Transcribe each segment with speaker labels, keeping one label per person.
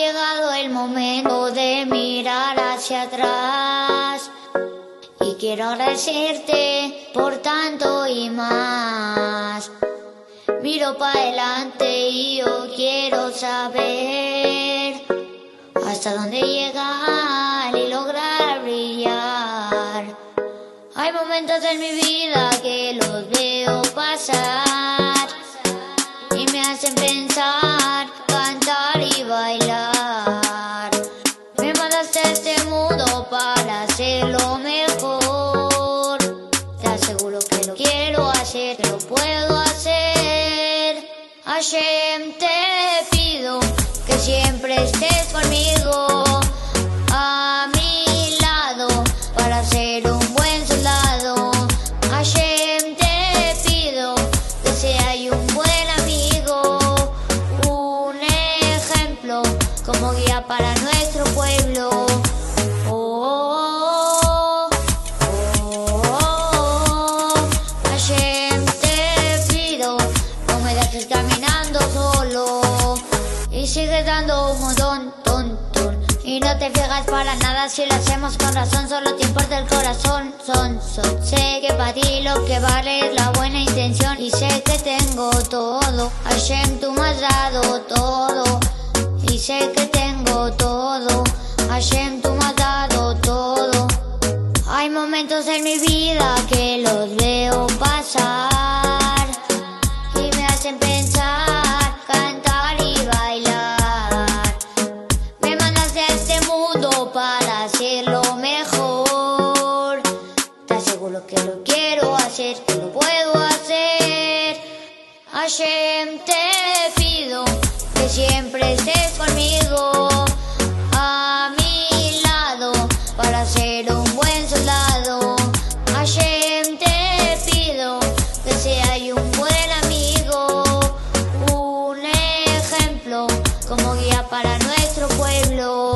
Speaker 1: llegado el momento de mirar hacia atrás y quiero agradecerte por tanto y más. Miro para adelante y yo quiero saber hasta dónde llegar y lograr brillar. Hay momentos en mi vida que los veo que lo puedo hacer. Hashem, te pido que siempre estés conmigo. A mi lado para ser un buen soldado. Hashem, te pido que sea un buen amigo, un ejemplo como guía para nuestro pueblo. Un montón, ton, ton. Y no te fijas para nada si lo hacemos con razón, solo te importa el corazón, son, son. Sé que para ti lo que vale es la buena intención y sé que tengo todo. Hashem, tú me has dado todo y sé que tengo todo. Hashem, tú me has dado todo. Hay momentos en mi vida que los veo pasar Que lo quiero hacer, que lo puedo hacer. Hashem, te pido que siempre estés conmigo. A mi lado para ser un buen soldado. Hashem, te pido que sea yo un buen amigo, un ejemplo como guía para nuestro pueblo.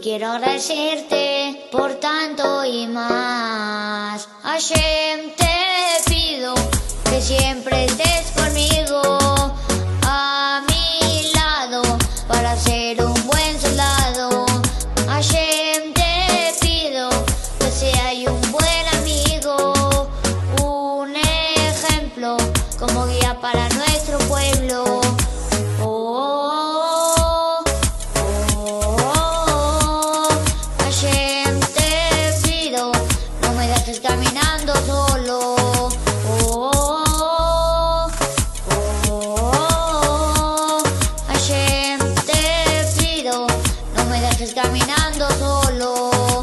Speaker 1: quiero agradecerte por tanto y más. Hashem, te pido que siempre estés conmigo, a mi lado, para ser un buen soldado. Hashem, te pido que sea un buen amigo, un ejemplo como guía para nuestro pueblo. el caminando solo.